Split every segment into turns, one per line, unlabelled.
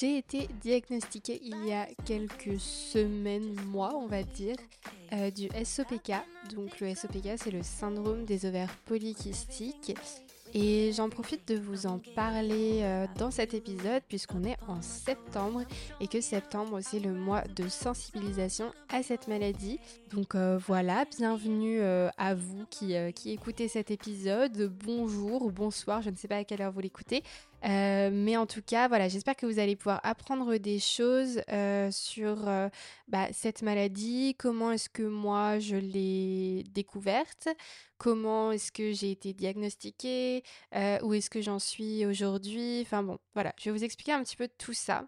J'ai été diagnostiquée il y a quelques semaines, mois, on va dire, euh, du SOPK. Donc le SOPK, c'est le syndrome des ovaires polykystiques. Et j'en profite de vous en parler euh, dans cet épisode puisqu'on est en septembre et que septembre c'est le mois de sensibilisation à cette maladie. Donc euh, voilà, bienvenue à vous qui, qui écoutez cet épisode. Bonjour ou bonsoir, je ne sais pas à quelle heure vous l'écoutez. Euh, mais en tout cas, voilà, j'espère que vous allez pouvoir apprendre des choses euh, sur euh, bah, cette maladie, comment est-ce que moi je l'ai découverte, comment est-ce que j'ai été diagnostiquée, où est-ce que j'en suis aujourd'hui? Enfin bon, voilà, je vais vous expliquer un petit peu tout ça.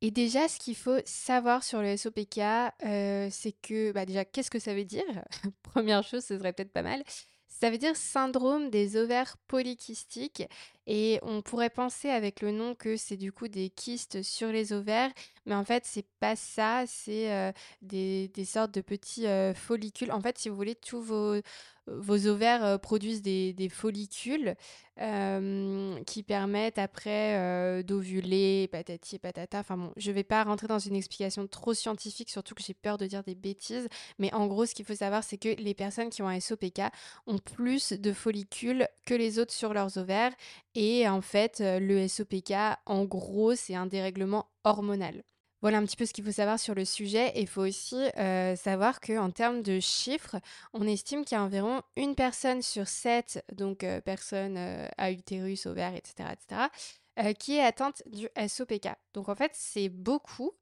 Et déjà, ce qu'il faut savoir sur le SOPK, c'est que, bah déjà, qu'est-ce que ça veut dire? Première chose, ce serait peut-être pas mal. Ça veut dire syndrome des ovaires polykystiques et on pourrait penser avec le nom que c'est du coup des kystes sur les ovaires, mais en fait c'est pas ça, c'est euh, des, sortes de petits follicules. En fait, si vous voulez, tous vos, vos ovaires produisent des, follicules qui permettent après d'ovuler, patati et patata. Enfin bon, je vais pas rentrer dans une explication trop scientifique, surtout que j'ai peur de dire des bêtises, mais en gros, ce qu'il faut savoir, c'est que les personnes qui ont un SOPK ont plus de follicules que les autres sur leurs ovaires et en fait, euh, le SOPK, en gros, c'est un dérèglement hormonal. Voilà un petit peu ce qu'il faut savoir sur le sujet. Il faut aussi euh, savoir qu'en termes de chiffres, on estime qu'il y a environ une personne sur sept, donc euh, personnes à utérus, ovaire, etc., etc., qui est atteinte du SOPK. Donc en fait, c'est beaucoup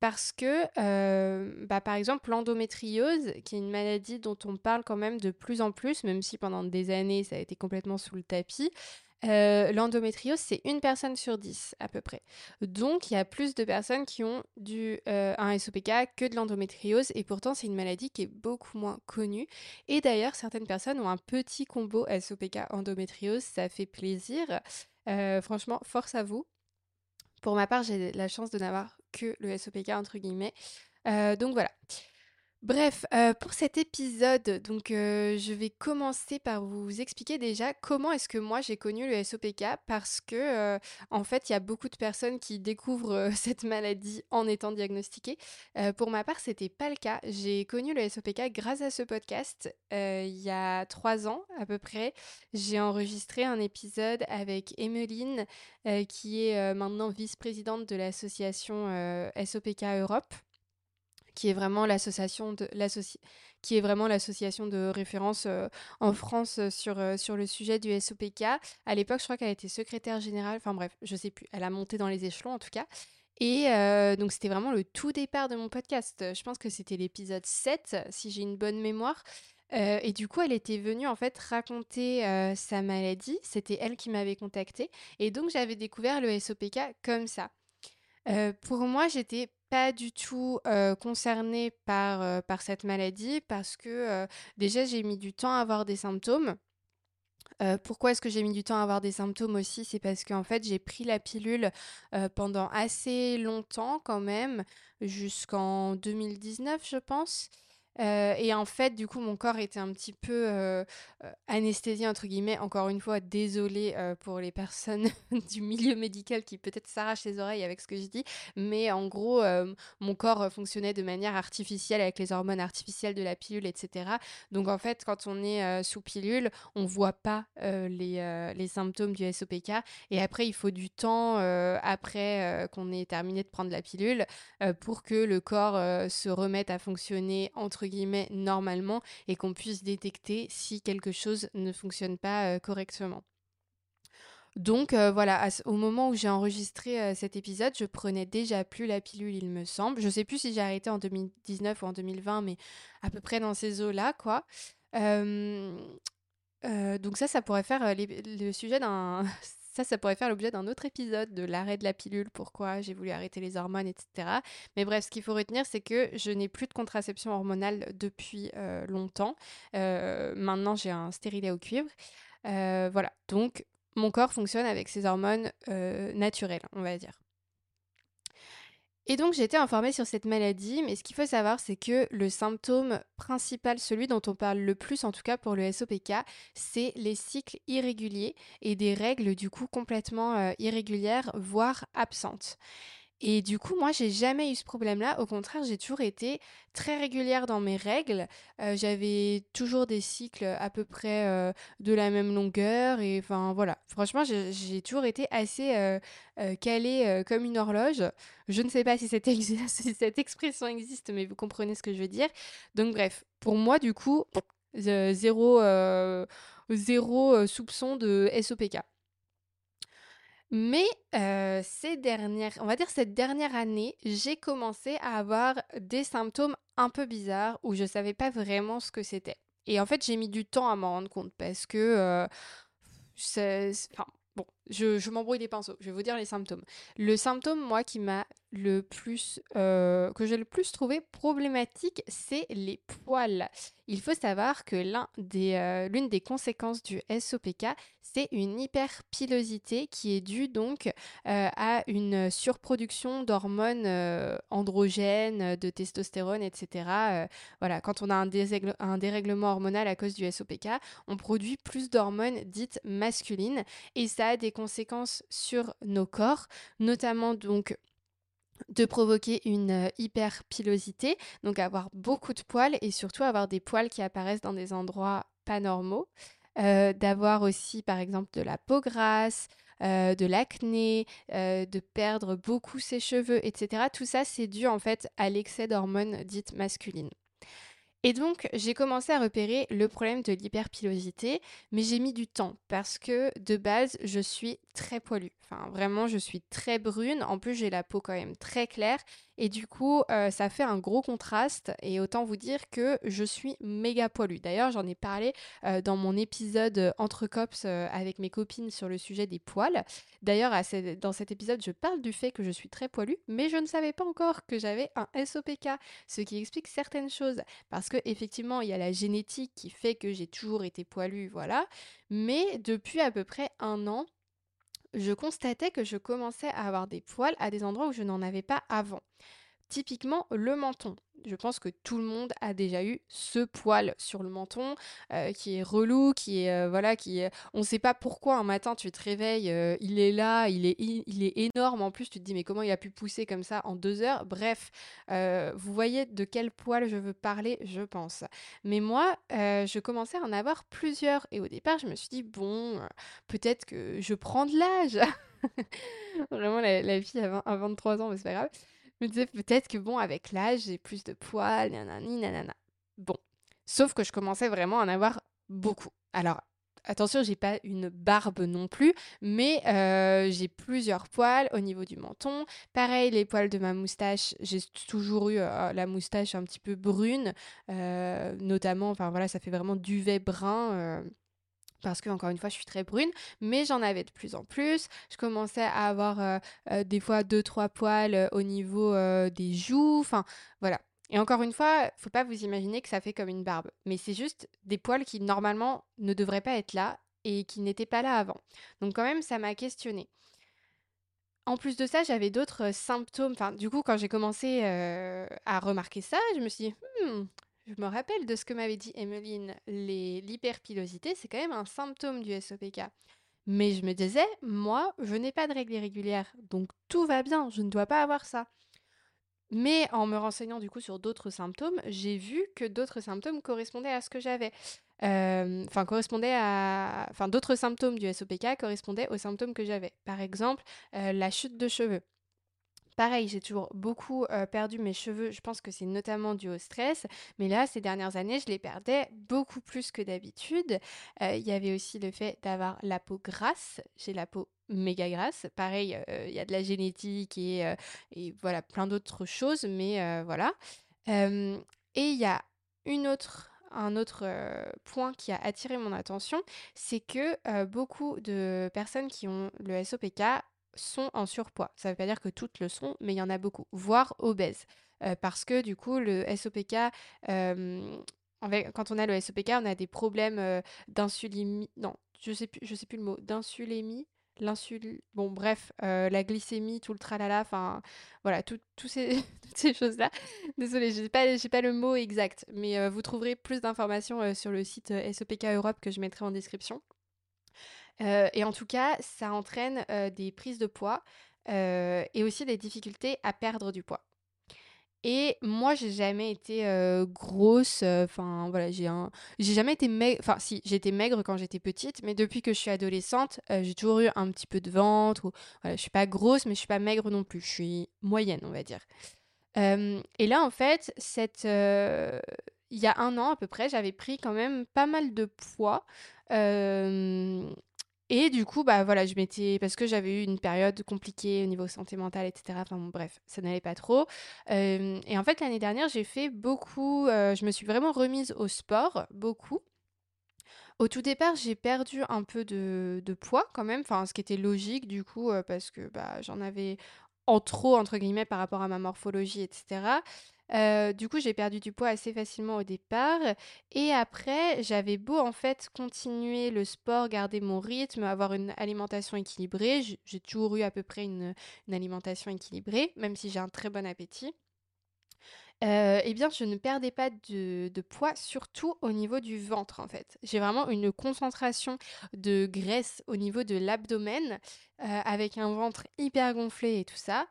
parce que, bah, par exemple, l'endométriose, qui est une maladie dont on parle quand même de plus en plus, même si pendant des années ça a été complètement sous le tapis, euh, l'endométriose, c'est une personne sur dix à peu près. Donc, il y a plus de personnes qui ont du, euh, un SOPK que de l'endométriose. Et pourtant, c'est une maladie qui est beaucoup moins connue. Et d'ailleurs, certaines personnes ont un petit combo SOPK-endométriose. Ça fait plaisir. Euh, franchement, force à vous. Pour ma part, j'ai la chance de n'avoir que le SOPK, entre guillemets. donc voilà. Bref, euh, pour cet épisode, donc euh, je vais commencer par vous expliquer déjà comment est-ce que moi j'ai connu le SOPK parce que euh, en fait il y a beaucoup de personnes qui découvrent cette maladie en étant diagnostiquées. pour ma part, c'était pas le cas. J'ai connu le SOPK grâce à ce podcast il y a trois ans à peu près. J'ai enregistré un épisode avec Emeline qui est maintenant vice-présidente de l'association SOPK Europe qui est vraiment l'association de qui est vraiment l'association de référence euh, en France euh, sur, euh, sur le sujet du SOPK. À l'époque, je crois qu'elle était secrétaire générale, enfin bref, je sais plus, elle a monté dans les échelons en tout cas. Et donc c'était vraiment le tout départ de mon podcast. Je pense que c'était l'épisode 7, si j'ai une bonne mémoire. et du coup, elle était venue en fait raconter sa maladie. C'était elle qui m'avait contactée. Et donc, j'avais découvert le SOPK comme ça. pour moi, j'étais pas du tout concernée par, par cette maladie parce que déjà j'ai mis du temps à avoir des symptômes. pourquoi est-ce que j'ai mis du temps à avoir des symptômes aussi? C'est parce qu'en fait j'ai pris la pilule pendant assez longtemps quand même, jusqu'en 2019 je pense. Euh, et en fait, du coup, mon corps était un petit peu euh, euh, anesthésié, entre guillemets. Encore une fois, désolée pour les personnes du milieu médical qui peut-être s'arrachent les oreilles avec ce que je dis. Mais en gros, mon corps fonctionnait de manière artificielle avec les hormones artificielles de la pilule, etc. Donc en fait, quand on est sous pilule, on voit pas les, les, symptômes du SOPK. Et après, il faut du temps après qu'on ait terminé de prendre la pilule pour que le corps se remette à fonctionner entre guillemets normalement et qu'on puisse détecter si quelque chose ne fonctionne pas euh, correctement. Donc euh, voilà, au moment où j'ai enregistré euh, cet épisode, je prenais déjà plus la pilule, il me semble. Je sais plus si j'ai arrêté en 2019 ou en 2020, mais à peu près dans ces eaux-là, quoi. donc ça, ça pourrait faire le sujet d'un ça, ça pourrait faire l'objet d'un autre épisode de l'arrêt de la pilule, pourquoi j'ai voulu arrêter les hormones, etc. Mais bref, ce qu'il faut retenir, c'est que je n'ai plus de contraception hormonale depuis euh, longtemps. Euh, maintenant, j'ai un stérilet au cuivre. Euh, voilà, donc mon corps fonctionne avec ses hormones naturelles, on va dire. Et donc j'ai été informée sur cette maladie, mais ce qu'il faut savoir, c'est que le symptôme principal, celui dont on parle le plus en tout cas pour le SOPK, c'est les cycles irréguliers et des règles du coup complètement euh, irrégulières, voire absentes. Et du coup, moi, j'ai jamais eu ce problème-là. Au contraire, j'ai toujours été très régulière dans mes règles. Euh, j'avais toujours des cycles à peu près euh, de la même longueur. Et enfin, voilà. Franchement, j'ai toujours été assez euh, calée comme une horloge. Je ne sais pas si cette, si cette expression existe, mais vous comprenez ce que je veux dire. Donc, bref, pour moi, du coup, zéro, zéro soupçon de SOPK. Mais ces dernières, on va dire cette dernière année, j'ai commencé à avoir des symptômes un peu bizarres où je savais pas vraiment ce que c'était. Et en fait, j'ai mis du temps à m'en rendre compte parce que, enfin, bon, je, m'embrouille les pinceaux. Je vais vous dire les symptômes. Le symptôme, moi, qui m'a le plus, que j'ai le plus trouvé problématique, c'est les poils. Il faut savoir que l'un des, l'une des conséquences du SOPK, c'est une hyperpilosité qui est due donc à une surproduction d'hormones androgènes, de testostérone, etc. voilà, quand on a un, un, dérèglement hormonal à cause du SOPK, on produit plus d'hormones dites masculines et ça a des conséquences sur nos corps, notamment donc de provoquer une euh, hyperpilosité, donc avoir beaucoup de poils et surtout avoir des poils qui apparaissent dans des endroits pas normaux, euh, d'avoir aussi par exemple de la peau grasse, euh, de l'acné, de perdre beaucoup ses cheveux, etc. Tout ça, c'est dû en fait à l'excès d'hormones dites masculines. Et donc, j'ai commencé à repérer le problème de l'hyperpilosité, mais j'ai mis du temps parce que de base, je suis très poilue. Enfin, vraiment, je suis très brune. En plus, j'ai la peau quand même très claire. Et du coup, euh, ça fait un gros contraste. Et autant vous dire que je suis méga poilue. D'ailleurs, j'en ai parlé euh, dans mon épisode euh, Entre Cops avec mes copines sur le sujet des poils. D'ailleurs, dans cet épisode, je parle du fait que je suis très poilue, mais je ne savais pas encore que j'avais un SOPK, ce qui explique certaines choses. Parce que effectivement, il y a la génétique qui fait que j'ai toujours été poilue, voilà. Mais depuis à peu près un an, je constatais que je commençais à avoir des poils à des endroits où je n'en avais pas avant. Typiquement le menton. Je pense que tout le monde a déjà eu ce poil sur le menton euh, qui est relou, qui est euh, voilà, qui est... on ne sait pas pourquoi un matin tu te réveilles, euh, il est là, il est il est énorme en plus. Tu te dis mais comment il a pu pousser comme ça en deux heures? Bref, vous voyez de quel poil je veux parler, je pense. Mais moi, je commençais à en avoir plusieurs et au départ je me suis dit bon, peut-être que je prends de l'âge. Vraiment la, fille a, 23 ans, mais c'est pas grave. Je me disais peut-être que bon, avec l'âge, j'ai plus de poils, nanani, nanana. Bon. Sauf que je commençais vraiment à en avoir beaucoup. Alors, attention, j'ai pas une barbe non plus, mais j'ai plusieurs poils au niveau du menton. Pareil, les poils de ma moustache, j'ai toujours eu la moustache un petit peu brune, notamment, enfin voilà, ça fait vraiment duvet brun parce que encore une fois je suis très brune mais j'en avais de plus en plus. Je commençais à avoir euh, euh, des fois deux trois poils euh, au niveau des joues enfin voilà. Et encore une fois faut pas vous imaginer que ça fait comme une barbe mais c'est juste des poils qui normalement ne devraient pas être là et qui n'étaient pas là avant. Donc quand même ça m'a questionné en plus de ça, j'avais d'autres symptômes. Enfin, du coup, quand j'ai commencé à remarquer ça, je me suis dit, hmm, je me rappelle de ce que m'avait dit Emmeline, l'hyperpilosité, c'est quand même un symptôme du SOPK. Mais je me disais, moi, je n'ai pas de règles irrégulières, donc tout va bien, je ne dois pas avoir ça. Mais en me renseignant du coup sur d'autres symptômes, j'ai vu que d'autres symptômes correspondaient à ce que j'avais. Enfin, correspondaient à. Enfin, d'autres symptômes du SOPK correspondaient aux symptômes que j'avais. Par exemple, euh, la chute de cheveux. Pareil, j'ai toujours beaucoup perdu mes cheveux. Je pense que c'est notamment dû au stress. Mais là, ces dernières années, je les perdais beaucoup plus que d'habitude. Il y avait aussi le fait d'avoir la peau grasse. J'ai la peau méga grasse. Pareil, il y a de la génétique et, voilà, plein d'autres choses. Mais voilà. et il y a un autre point qui a attiré mon attention, c'est que beaucoup de personnes qui ont le SOPK sont en surpoids. Ça ne veut pas dire que toutes le sont, mais il y en a beaucoup, voire obèses. Euh, parce que du coup, le SOPK, quand on a le SOPK, on a des problèmes d'insulémie. Non, je sais plus, sais plus le mot. D'insulémie. l'insuline, bon bref, la glycémie, tout le tralala, enfin voilà, tout, toutes ces choses-là. Désolée, j'ai pas, pas le mot exact, mais vous trouverez plus d'informations sur le site SOPK Europe que je mettrai en description. Et en tout cas, ça entraîne des prises de poids et aussi des difficultés à perdre du poids. Et moi, j'ai jamais été grosse. Enfin, voilà, j'ai un... j'ai jamais été maigre. Enfin, si, j'étais maigre quand j'étais petite, mais depuis que je suis adolescente, j'ai toujours eu un petit peu de ventre. Ou... Voilà, je suis pas grosse, mais je suis pas maigre non plus. Je suis moyenne, on va dire. et là, en fait, cette, il y a un an à peu près, j'avais pris quand même pas mal de poids. Et du coup, bah voilà, je m'étais. Parce que j'avais eu une période compliquée au niveau santé mentale, etc. Enfin bref, ça n'allait pas trop. et en fait, l'année dernière, j'ai fait beaucoup. je me suis vraiment remise au sport, beaucoup. Au tout départ, j'ai perdu un peu de, de poids quand même, enfin, ce qui était logique du coup, parce que bah, j'en avais en trop, entre guillemets, par rapport à ma morphologie, etc. Du coup, j'ai perdu du poids assez facilement au départ. Et après, j'avais beau en fait continuer le sport, garder mon rythme, avoir une alimentation équilibrée. J'ai toujours eu à peu près une, alimentation équilibrée, même si j'ai un très bon appétit. Eh bien, je ne perdais pas de, poids, surtout au niveau du ventre, en fait. J'ai vraiment une concentration de graisse au niveau de l'abdomen, avec un ventre hyper gonflé et tout ça.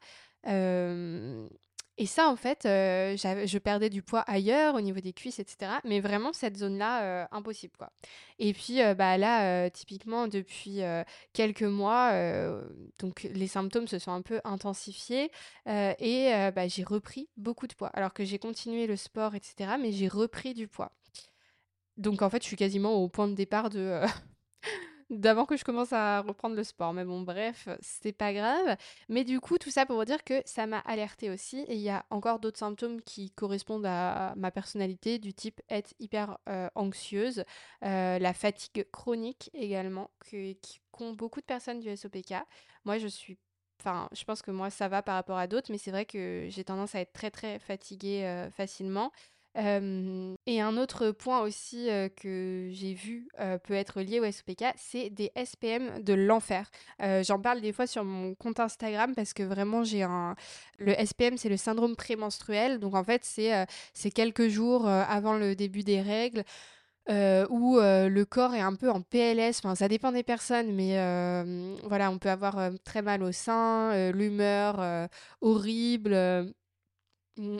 Et ça, en fait, euh, je perdais du poids ailleurs, au niveau des cuisses, etc. Mais vraiment, cette zone-là, euh, impossible, quoi. Et puis, euh, bah, là, typiquement, depuis quelques mois, donc les symptômes se sont un peu intensifiés et bah, j'ai repris beaucoup de poids. Alors que j'ai continué le sport, etc. Mais j'ai repris du poids. Donc, en fait, je suis quasiment au point de départ de, d'avant que je commence à reprendre le sport. Mais bon, bref, c'est pas grave. Mais du coup, tout ça pour vous dire que ça m'a alerté aussi. Et il y a encore d'autres symptômes qui correspondent à ma personnalité, du type être hyper euh, anxieuse, euh, la fatigue chronique également, que, qu'ont beaucoup de personnes du SOPK. Moi, je suis Enfin, je pense que moi, ça va par rapport à d'autres, mais c'est vrai que j'ai tendance à être très, très fatiguée euh, facilement et un autre point aussi que j'ai vu peut être lié au SOPK, c'est des SPM de l'enfer. J'en parle des fois sur mon compte Instagram parce que vraiment j'ai un... Le SPM c'est le syndrome prémenstruel, donc en fait c'est quelques jours avant le début des règles. où le corps est un peu en PLS, enfin ça dépend des personnes, mais voilà, on peut avoir très mal au sein, l'humeur horrible,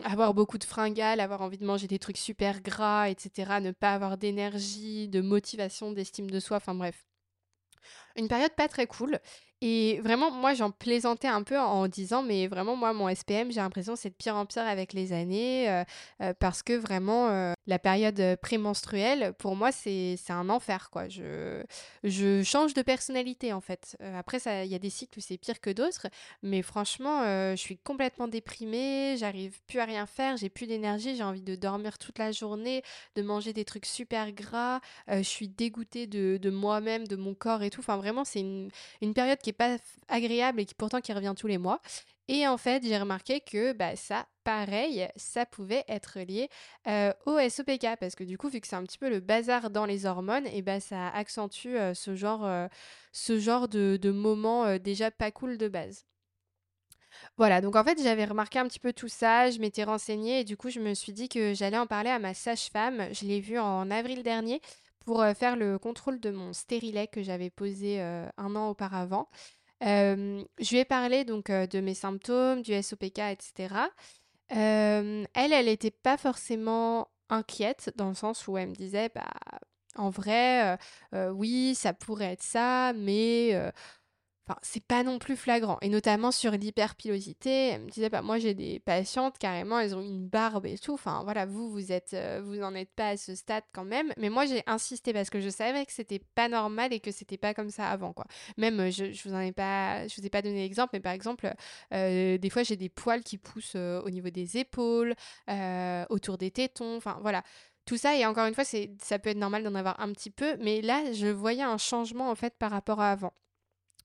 avoir beaucoup de fringales, avoir envie de manger des trucs super gras, etc. Ne pas avoir d'énergie, de motivation, d'estime de soi, enfin bref. Une période pas très cool. Et vraiment, moi, j'en plaisantais un peu en disant, mais vraiment, moi, mon SPM, j'ai l'impression c'est de pire en pire avec les années, euh, euh, parce que vraiment, euh, la période prémenstruelle, pour moi, c'est un enfer, quoi. Je, je change de personnalité, en fait. après, il y a des cycles où c'est pire que d'autres, mais franchement, je suis complètement déprimée, j'arrive plus à rien faire, j'ai plus d'énergie, j'ai envie de dormir toute la journée, de manger des trucs super gras, je suis dégoûtée de, de moi-même, de mon corps et tout. Enfin, vraiment, c'est une, une période qui pas agréable et qui pourtant qui revient tous les mois. Et en fait, j'ai remarqué que bah, ça, pareil, ça pouvait être lié au SOPK parce que du coup, vu que c'est un petit peu le bazar dans les hormones, et bah, ça accentue ce genre, de, moments déjà pas cool de base. Voilà, donc en fait, j'avais remarqué un petit peu tout ça, je m'étais renseignée et du coup, je me suis dit que j'allais en parler à ma sage-femme. Je l'ai vue en avril dernier pour faire le contrôle de mon stérilet que j'avais posé un an auparavant. Je lui ai parlé donc de mes symptômes, du SOPK, etc. elle, elle n'était pas forcément inquiète dans le sens où elle me disait, bah, en vrai, oui, ça pourrait être ça, mais c'est pas non plus flagrant. Et notamment sur l'hyperpilosité, disait, bah, moi j'ai des patientes, carrément, elles ont une barbe et tout. Enfin, voilà, vous, vous êtes, euh, vous n'en êtes pas à ce stade quand même. Mais moi, j'ai insisté parce que je savais que c'était pas normal et que c'était pas comme ça avant. Même, euh, je, je vous en ai pas, je vous ai pas donné l'exemple, mais par exemple, euh, des fois, j'ai des poils qui poussent au niveau des épaules, autour des tétons. Enfin, voilà tout ça et encore une fois ça peut être normal d'en avoir un petit peu mais là je voyais un changement en fait par rapport à avant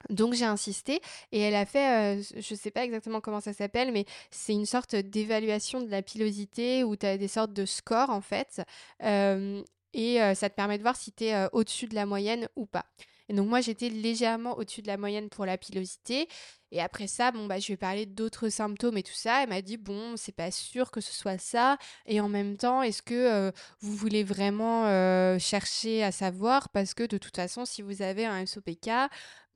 donc j'ai insisté et elle a fait, je je sais pas exactement comment ça s'appelle, mais c'est une sorte d'évaluation de la pilosité où tu as des sortes de scores en fait. et ça te permet de voir si tu es au-dessus de la moyenne ou pas. Et donc moi j'étais légèrement au-dessus de la moyenne pour la pilosité. Et après ça, bon bah je vais parler d'autres symptômes et tout ça. Elle m'a dit bon, c'est pas sûr que ce soit ça. Et en même temps, est-ce que vous voulez vraiment chercher à savoir? Parce que de toute façon, si vous avez un SOPK,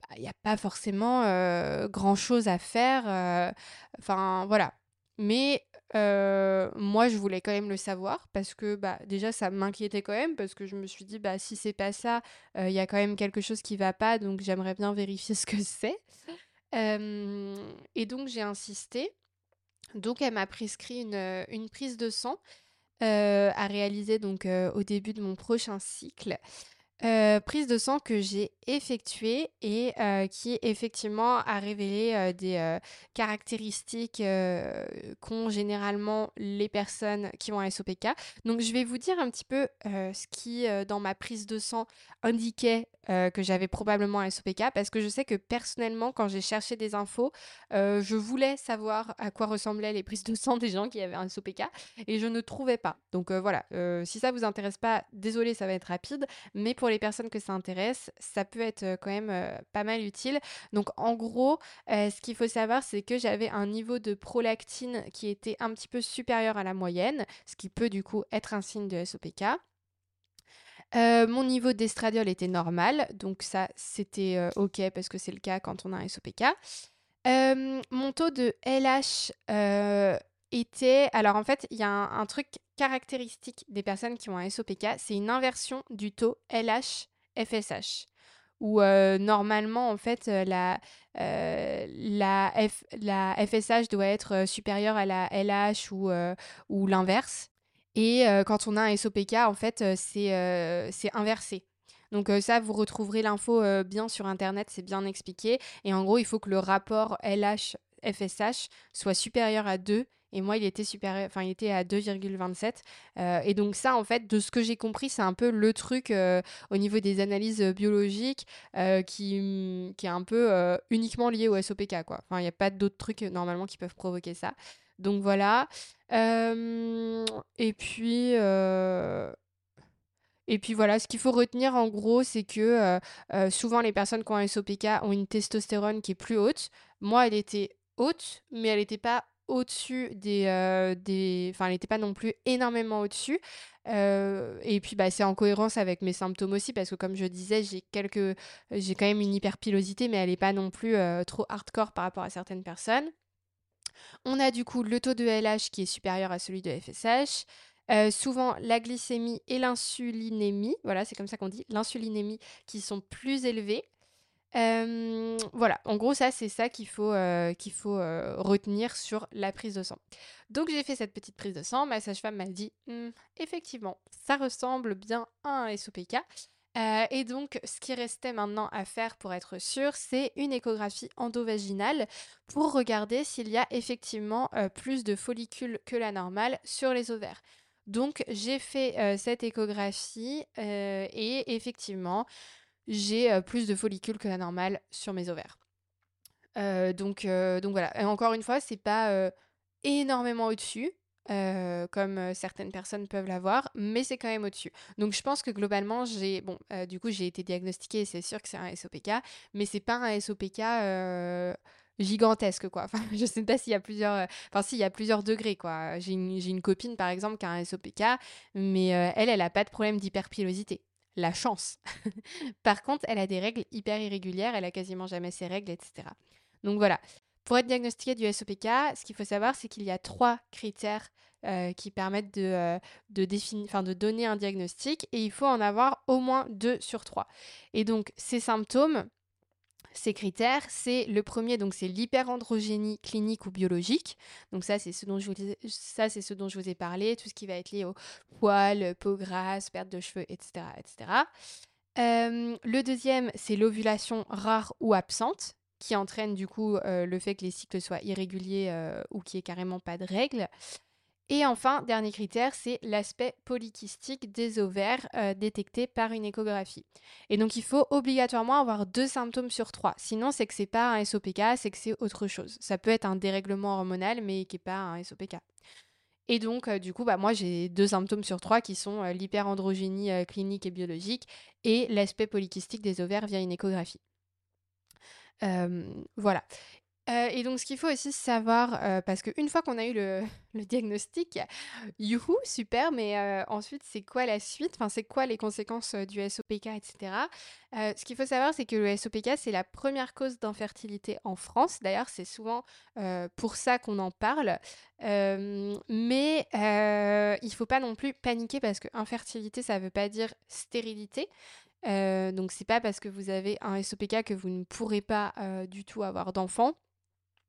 bah, il n'y a pas forcément euh, grand chose à faire. Enfin voilà. Mais moi, je voulais quand même le savoir parce que bah, déjà, ça m'inquiétait quand même parce que je me suis dit, bah, si c'est pas ça, il y a quand même quelque chose qui va pas, donc j'aimerais bien vérifier ce que c'est. et donc, j'ai insisté. Donc, elle m'a prescrit une, une, prise de sang à réaliser donc, au début de mon prochain cycle. Euh, prise de sang que j'ai effectuée et euh, qui effectivement a révélé euh, des caractéristiques qu'ont généralement les personnes qui ont un SOPK. Donc je vais vous dire un petit peu ce qui dans ma prise de sang indiquait que j'avais probablement un SOPK parce que je sais que personnellement quand j'ai cherché des infos, je voulais savoir à quoi ressemblaient les prises de sang des gens qui avaient un SOPK et je ne trouvais pas. Donc voilà, si ça vous intéresse pas, désolé ça va être rapide, mais pour les personnes que ça intéresse, ça peut être euh, quand même euh, pas mal utile. Donc en gros, euh, ce qu'il faut savoir, c'est que j'avais un niveau de prolactine qui était un petit peu supérieur à la moyenne, ce qui peut du coup être un signe de SOPK. mon niveau d'estradiol était normal, donc ça c'était ok parce que c'est le cas quand on a un SOPK. mon taux de LH était... Alors en fait, il y a un, truc caractéristique des personnes qui ont un SOPK, c'est une inversion du taux LH-FSH. Où euh, normalement, en fait, euh, la, euh, la, F, la FSH doit être supérieure à la LH ou, ou l'inverse. Et quand on a un SOPK, en fait, c'est inversé. Donc ça, vous retrouverez l'info bien sur Internet, c'est bien expliqué. Et en gros, il faut que le rapport LH-FSH soit supérieur à 2 et moi il était supérieur enfin il était à 2,27 euh, et donc ça en fait de ce que j'ai compris c'est un peu le truc euh, au niveau des analyses biologiques euh, qui, qui est un peu uniquement lié au SOPK quoi. Enfin il n'y a pas d'autres trucs normalement qui peuvent provoquer ça. Donc voilà. Et puis et puis voilà, ce qu'il faut retenir en gros, c'est que souvent les personnes qui ont un SOPK ont une testostérone qui est plus haute. Moi, elle était haute, mais elle n'était pas au-dessus des, euh, des... Enfin, elle n'était pas non plus énormément au-dessus. Euh, et puis, bah, c'est en cohérence avec mes symptômes aussi, parce que comme je disais, j'ai quelques... j'ai quand même une hyperpilosité, mais elle n'est pas non plus euh, trop hardcore par rapport à certaines personnes. On a du coup le taux de LH qui est supérieur à celui de FSH. souvent la glycémie et l'insulinémie, voilà, c'est comme ça qu'on dit, l'insulinémie qui sont plus voilà, en gros, ça, c'est ça qu'il faut, faut retenir sur la prise de sang. Donc, j'ai fait cette petite prise de sang. Ma sage-femme m'a dit «Mmh, effectivement, ça ressemble bien à un SOPK. et donc, ce qui restait maintenant à faire pour être sûr, c'est une échographie endovaginale pour regarder s'il y a effectivement plus de follicules que la normale sur les ovaires. Donc, j'ai fait cette échographie et effectivement, j'ai plus de follicules que la normale sur mes ovaires. donc, donc voilà. Et encore une fois, c'est pas énormément au-dessus. comme certaines personnes peuvent l'avoir, mais c'est quand même au-dessus. Donc je pense que globalement, j'ai bon, du coup j'ai été diagnostiquée, c'est sûr que c'est un SOPK, mais c'est pas un SOPK gigantesque quoi. Enfin, je sais pas s'il y a plusieurs, enfin s'il y a plusieurs degrés quoi. J'ai une, une, copine par exemple qui a un SOPK, mais elle, elle a pas de problème d'hyperpilosité la chance. Par contre, elle a des règles hyper irrégulières, elle a quasiment jamais ses règles, etc. Donc voilà. Pour être diagnostiqué du SOPK, ce qu'il faut savoir, c'est qu'il y a trois critères euh, qui permettent de, euh, de, de donner un diagnostic et il faut en avoir au moins deux sur trois. Et donc, ces symptômes, ces critères, c'est le premier, donc c'est l'hyperandrogénie clinique ou biologique. Donc ça, c'est ce dont je vous ai parlé, tout ce qui va être lié au poils, peau grasse, perte de cheveux, etc., etc. Euh, le deuxième, c'est l'ovulation rare ou absente, qui entraîne du coup euh, le fait que les cycles soient irréguliers euh, ou qu'il n'y ait carrément pas de règles. Et enfin, dernier critère, c'est l'aspect polykystique des ovaires euh, détecté par une échographie. Et donc, il faut obligatoirement avoir deux symptômes sur trois. Sinon, c'est que c'est pas un SOPK, c'est que c'est autre chose. Ça peut être un dérèglement hormonal, mais qui n'est pas un SOPK. Et donc, du coup, bah, moi, j'ai deux symptômes sur trois qui sont l'hyperandrogénie clinique et biologique et l'aspect polykystique des ovaires via une échographie. voilà. Euh, et donc, ce qu'il faut aussi savoir, euh, parce qu'une fois qu'on a eu le, diagnostic, youhou, super, mais euh, ensuite, c'est quoi la suite? Enfin, c'est quoi les conséquences du SOPK, etc. ce qu'il faut savoir, c'est que le SOPK, c'est la première cause d'infertilité en France. D'ailleurs, c'est souvent pour ça qu'on en parle. mais il ne faut pas non plus paniquer parce que infertilité, ça ne veut pas dire stérilité. donc c'est pas parce que vous avez un SOPK que vous ne pourrez pas du tout avoir d'enfants.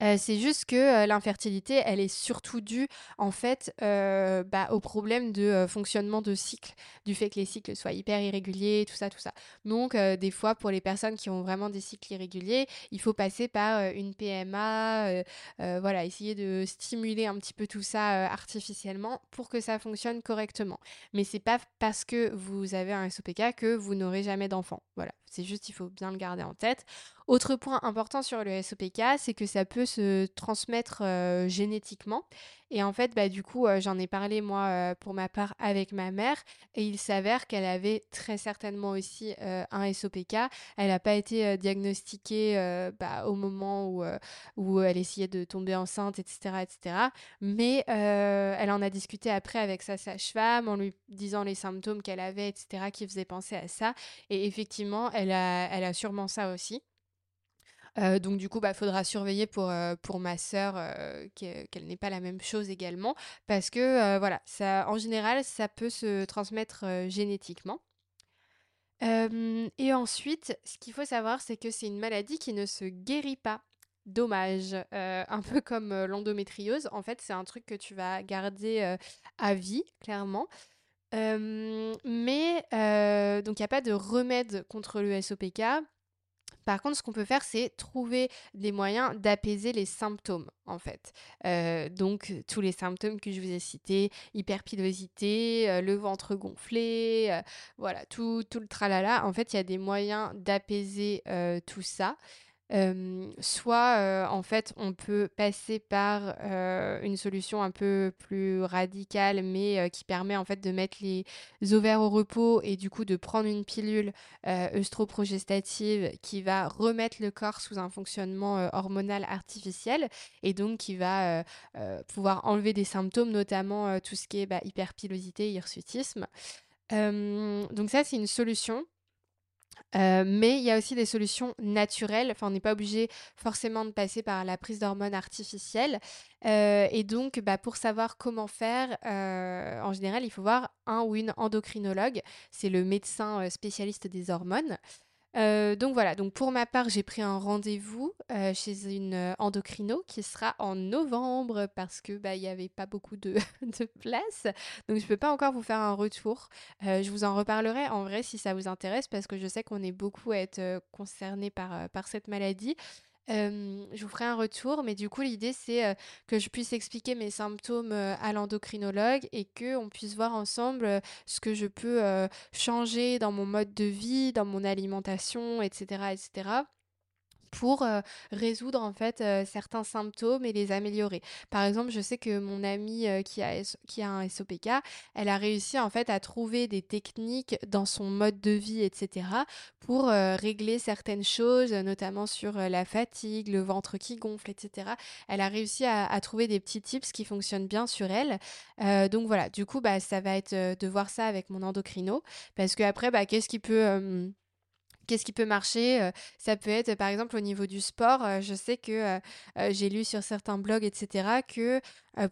C'est juste que l'infertilité, elle est surtout due en fait bah, au problème de fonctionnement de cycle, du fait que les cycles soient hyper irréguliers, tout ça, tout ça. Donc des fois, pour les personnes qui ont vraiment des cycles irréguliers, il faut passer par une PMA, voilà, essayer de stimuler un petit peu tout ça artificiellement pour que ça fonctionne correctement. Mais c'est pas parce que vous avez un SOPK que vous n'aurez jamais d'enfant. Voilà, c'est juste il faut bien le garder en tête. Autre point important sur le SOPK, c'est que ça peut se transmettre génétiquement. Et en fait, bah, du coup, j'en ai parlé moi pour ma part avec ma mère et il s'avère qu'elle avait très certainement aussi un SOPK. Elle n'a pas été diagnostiquée bah, au moment où, où elle essayait de tomber enceinte, etc. etc. Mais elle en a discuté après avec sa sage-femme en lui disant les symptômes qu'elle avait, etc., qui faisaient penser à ça. Et effectivement, elle a, elle a sûrement ça aussi. Euh, donc du coup, il bah, faudra surveiller pour, euh, pour ma sœur euh, qu'elle n'ait pas la même chose également, parce que voilà, ça, en général, ça peut se transmettre génétiquement. et ensuite, ce qu'il faut savoir, c'est que c'est une maladie qui ne se guérit pas. Dommage, un peu comme l'endométriose. En fait, c'est un truc que tu vas garder à vie, clairement. mais donc il n'y a pas de remède contre le SOPK. Par contre, ce qu'on peut faire, c'est trouver des moyens d'apaiser les symptômes, en fait. Euh, donc, tous les symptômes que je vous ai cités, hyperpilosité, euh, le ventre gonflé, euh, voilà, tout, tout, le tralala. En fait, il y a des moyens d'apaiser tout ça soit en fait on peut passer par une solution un peu plus radicale mais qui permet en fait de mettre les ovaires au repos et du coup de prendre une pilule œstroprogestative qui va remettre le corps sous un fonctionnement hormonal artificiel et donc qui va pouvoir enlever des symptômes notamment tout ce qui est bah, hyperpilosité, hirsutisme. donc ça c'est une solution euh, mais il y a aussi des solutions naturelles. Enfin, on n'est pas obligé forcément de passer par la prise d'hormones artificielles. Euh, et donc, bah, pour savoir comment faire, euh, en général, il faut voir un ou une endocrinologue. C'est le médecin spécialiste des hormones. Euh, donc voilà, donc pour ma part, j'ai pris un rendez-vous euh, chez une euh, endocrino qui sera en novembre parce que bah il y avait pas beaucoup de, de place. Donc je peux pas encore vous faire un retour. je vous en reparlerai en vrai si ça vous intéresse parce que je sais qu'on est beaucoup à être concernés par, par cette maladie je vous ferai un retour, mais du coup, l'idée, c'est que je puisse expliquer mes symptômes à l'endocrinologue et qu'on puisse voir ensemble ce que je peux changer dans mon mode de vie, dans mon alimentation, etc., etc pour résoudre en fait certains symptômes et les améliorer. Par exemple, je sais que mon amie qui, a, qui a un SOPK, elle a réussi en fait à trouver des techniques dans son mode de vie, etc., pour régler certaines choses, notamment sur la fatigue, le ventre qui gonfle, etc. Elle a réussi à, trouver des petits tips qui fonctionnent bien sur elle. donc voilà, du coup, bah, ça va être de voir ça avec mon endocrino, parce que après, bah, qu'est-ce qui peut Qu'est-ce qui peut marcher Ça peut être par exemple au niveau du sport. Je sais que j'ai lu sur certains blogs, etc., que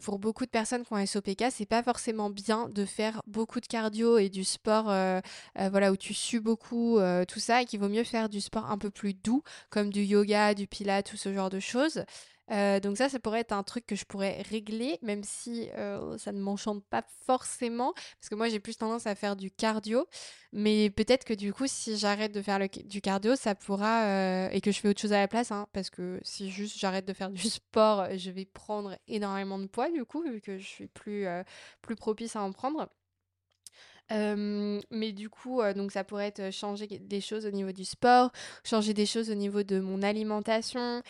pour beaucoup de personnes qui ont SOPK, c'est pas forcément bien de faire beaucoup de cardio et du sport voilà, où tu sues beaucoup, tout ça, et qu'il vaut mieux faire du sport un peu plus doux, comme du yoga, du pilates, tout ce genre de choses. Euh, donc ça, ça pourrait être un truc que je pourrais régler, même si euh, ça ne m'enchante pas forcément, parce que moi j'ai plus tendance à faire du cardio. Mais peut-être que du coup, si j'arrête de faire du cardio, ça pourra... Euh, et que je fais autre chose à la place, hein, parce que si juste j'arrête de faire du sport, je vais prendre énormément de poids, du coup, vu que je suis plus, plus propice à en prendre. mais du coup, donc ça pourrait être changer des choses au niveau du sport, changer des choses au niveau de mon alimentation,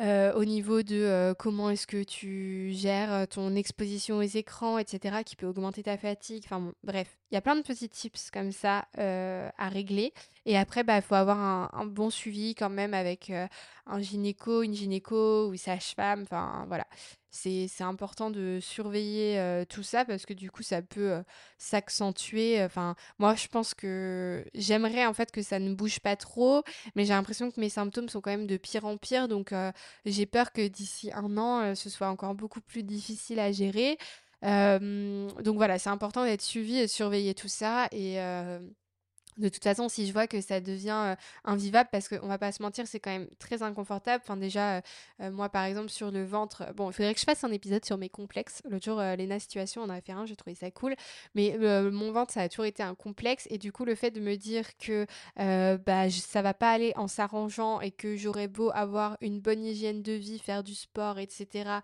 euh, au niveau de euh, comment est-ce que tu gères euh, ton exposition aux écrans, etc., qui peut augmenter ta fatigue. Enfin bon, bref, il y a plein de petits tips comme ça à régler. Et après, bah, il faut avoir un, bon suivi quand même avec un gynéco, une gynéco ou sage-femme. Enfin voilà, c'est important de surveiller euh, tout ça parce que du coup ça peut euh, s'accentuer. Enfin, moi je pense que j'aimerais en fait que ça ne bouge pas trop, mais j'ai l'impression que mes symptômes sont quand même de pire en pire, donc euh, j'ai peur que d'ici un an ce soit encore beaucoup plus difficile à gérer. Donc voilà, c'est important d'être suivi et de surveiller tout ça et de toute façon, si je vois que ça devient invivable, parce qu'on va pas se mentir, c'est quand même très inconfortable. Enfin, déjà, moi, par exemple, sur le ventre, bon, il faudrait que je fasse un épisode sur mes complexes. L'autre jour, Léna Situation, on en a fait un, j'ai trouvé ça cool. Mais mon ventre, ça a toujours été un complexe. Et du coup, le fait de me dire que bah, ça va pas aller en s'arrangeant et que j'aurais beau avoir une bonne hygiène de vie, faire du sport, etc.,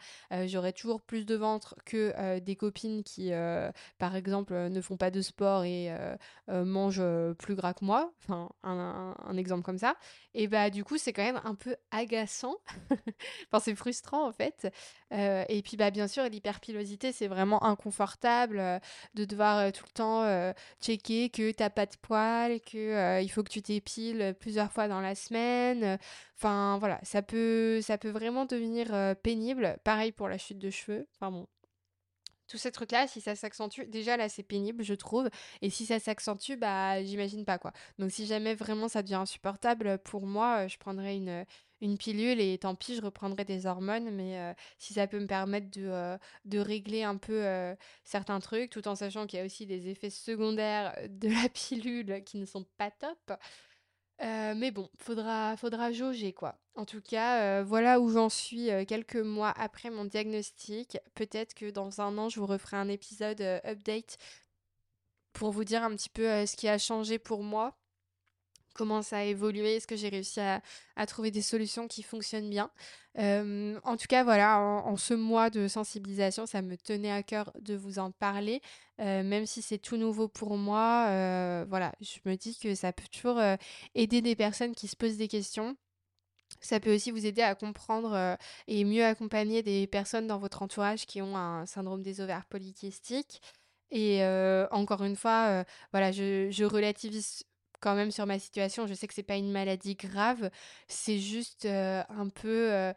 j'aurais toujours plus de ventre que des copines qui, par exemple, ne font pas de sport et mangent plus gras que moi, enfin un, exemple comme ça, et bah du coup c'est quand même un peu agaçant, enfin c'est frustrant en fait, euh, et puis bah bien sûr l'hyperpilosité c'est vraiment inconfortable euh, de devoir euh, tout le temps checker que t'as pas de poils, que il faut que tu t'épiles plusieurs fois dans la semaine, enfin voilà ça peut ça peut vraiment devenir pénible, pareil pour la chute de cheveux, enfin bon tous ces trucs-là, si ça s'accentue, déjà là c'est pénible, je trouve. Et si ça s'accentue, bah j'imagine pas quoi. Donc si jamais vraiment ça devient insupportable, pour moi, euh, je prendrais une, une pilule et tant pis, je reprendrai des hormones. Mais euh, si ça peut me permettre de, euh, régler un peu certains trucs, tout en sachant qu'il y a aussi des effets secondaires de la pilule qui ne sont pas top, euh, mais bon, faudra, faudra jauger quoi. En tout cas, euh, voilà où j'en suis euh, quelques mois après mon diagnostic. Peut-être que dans un an, je vous referai un épisode update pour vous dire un petit peu ce qui a changé pour moi comment ça a évolué, est-ce que j'ai réussi à, trouver des solutions qui fonctionnent bien. Euh, en tout cas, voilà, en, ce mois de sensibilisation, ça me tenait à cœur de vous en parler, euh, même si c'est tout nouveau pour moi. Euh, voilà, je me dis que ça peut toujours aider des personnes qui se posent des questions. Ça peut aussi vous aider à comprendre et mieux accompagner des personnes dans votre entourage qui ont un syndrome des ovaires polykystiques. Et encore une fois, voilà, je, je relativise quand même sur ma situation. Je sais que c'est pas une maladie grave, c'est juste un peu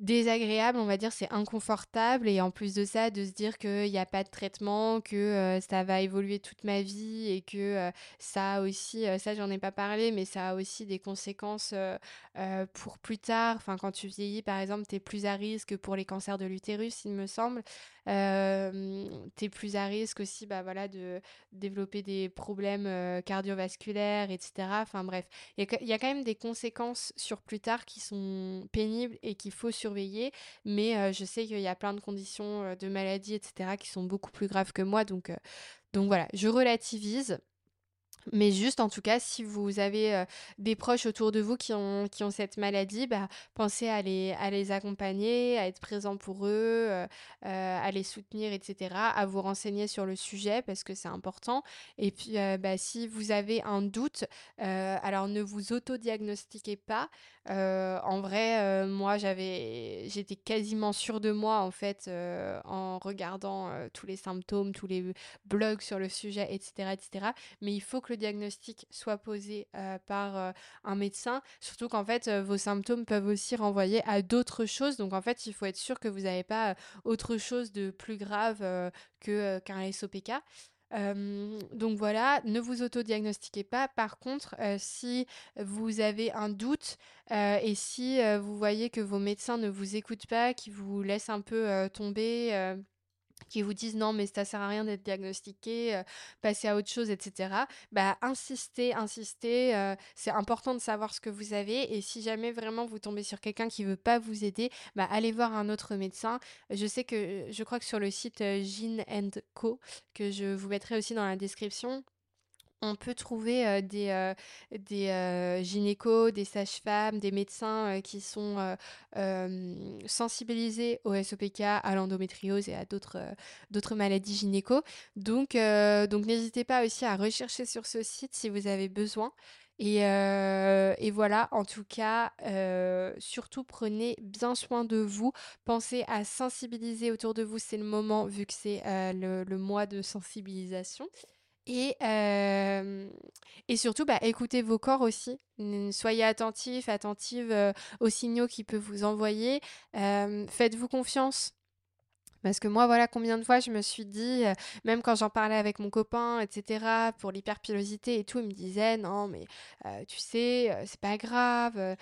désagréable, on va dire, c'est inconfortable. Et en plus de ça, de se dire qu'il n'y a pas de traitement, que ça va évoluer toute ma vie et que ça a aussi, ça j'en ai pas parlé, mais ça a aussi des conséquences pour plus tard. Enfin, quand tu vieillis, par exemple, tu es plus à risque pour les cancers de l'utérus, il me semble. Euh, tu es plus à risque aussi bah, voilà, de développer des problèmes euh, cardiovasculaires, etc. Enfin bref, il y, y, a quand même des conséquences sur plus tard qui sont pénibles et qu'il faut Mais je sais qu'il y a plein de conditions de maladie, etc. qui sont beaucoup plus graves que moi. Donc, donc voilà, je relativise. Mais juste, en tout cas, si vous avez des proches autour de vous qui ont, qui ont cette maladie, bah, pensez à les, à les accompagner, à être présent pour eux, à les soutenir, etc., à vous renseigner sur le sujet parce que c'est important. Et puis, bah, si vous avez un doute, alors ne vous autodiagnostiquez pas. en vrai, moi, j'avais, j'étais quasiment sûre de moi, en fait, en regardant tous les symptômes, tous les blogs sur le sujet, etc., etc. Mais il faut que le diagnostic soit posé euh, par euh, un médecin, surtout qu'en fait, euh, vos symptômes peuvent aussi renvoyer à d'autres choses. Donc en fait, il faut être sûr que vous n'avez pas autre chose de plus grave que qu'un SOPK. donc voilà, ne vous auto-diagnostiquez pas. Par contre, si vous avez un doute et si vous voyez que vos médecins ne vous écoutent pas, qui vous laissent un peu tomber, qui vous disent non mais ça sert à rien d'être diagnostiqué, euh, passer à autre chose, etc. Bah insistez, insistez, euh, c'est important de savoir ce que vous avez et si jamais vraiment vous tombez sur quelqu'un qui veut pas vous aider, bah allez voir un autre médecin. Je sais que je crois que sur le site euh, Co que je vous mettrai aussi dans la description, on peut trouver des, des gynécos, des sages-femmes, des médecins qui sont sensibilisés au SOPK, à l'endométriose et à d'autres maladies gynéco. Donc, donc n'hésitez pas aussi à rechercher sur ce site si vous avez besoin. Et, et voilà, en tout cas, surtout prenez bien soin de vous. Pensez à sensibiliser autour de vous, c'est le moment vu que c'est le, le mois de sensibilisation. Et, surtout, bah, écoutez vos corps aussi. Soyez attentifs, attentives aux signaux qu'il peut vous envoyer. Faites-vous confiance. Parce que moi, voilà combien de fois je me suis dit, euh, même quand j'en parlais avec mon copain, etc., pour l'hyperpilosité et tout, il me disait, non, mais euh, tu sais, euh, c'est pas grave,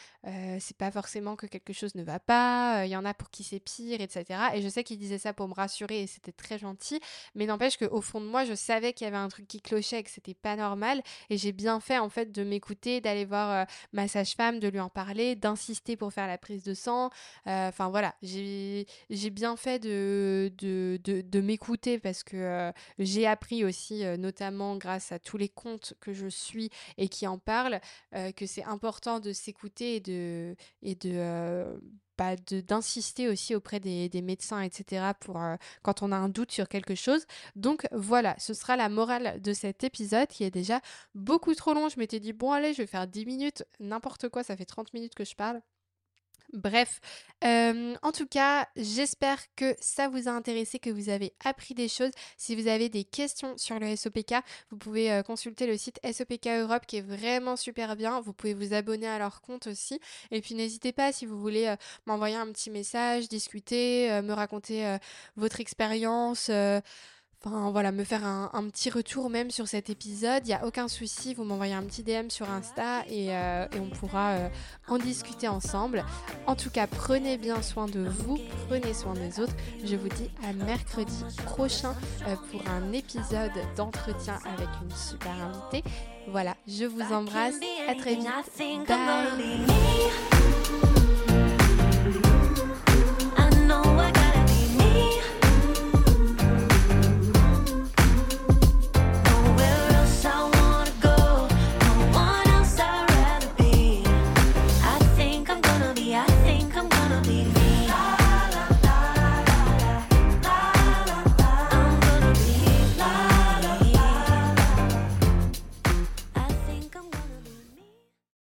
c'est pas forcément que quelque chose ne va pas, il y en a pour qui c'est pire, etc. Et je sais qu'il disait ça pour me rassurer et c'était très gentil, mais n'empêche qu'au fond de moi, je savais qu'il y avait un truc qui clochait, que c'était pas normal, et j'ai bien fait, en fait, de m'écouter, d'aller voir ma sage-femme, de lui en parler, d'insister pour faire la prise de sang. Enfin, voilà, j'ai bien fait de de, de, m'écouter parce que euh, j'ai appris aussi, euh, notamment grâce à tous les comptes que je suis et qui en parlent, euh, que c'est important de s'écouter et de, et de bah, d'insister aussi auprès des, des, médecins, etc., pour quand on a un doute sur quelque chose. Donc voilà, ce sera la morale de cet épisode qui est déjà beaucoup trop long. Je m'étais dit, bon allez, je vais faire 10 minutes, n'importe quoi, ça fait 30 minutes que je parle. Bref, en tout cas, j'espère que ça vous a intéressé, que vous avez appris des choses. Si vous avez des questions sur le SOPK, vous pouvez consulter le site SOPK Europe qui est vraiment super bien. Vous pouvez vous abonner à leur compte aussi. Et puis n'hésitez pas si vous voulez m'envoyer un petit message, discuter, me raconter votre expérience. Enfin voilà, me faire un, petit retour même sur cet épisode, il n'y a aucun souci, vous m'envoyez un petit DM sur Insta et, euh, on pourra euh, en discuter ensemble. En tout cas, prenez bien soin de vous, prenez soin des autres. Je vous dis à mercredi prochain euh, pour un épisode d'entretien avec une super invitée. Voilà, je vous embrasse, à très vite. Bye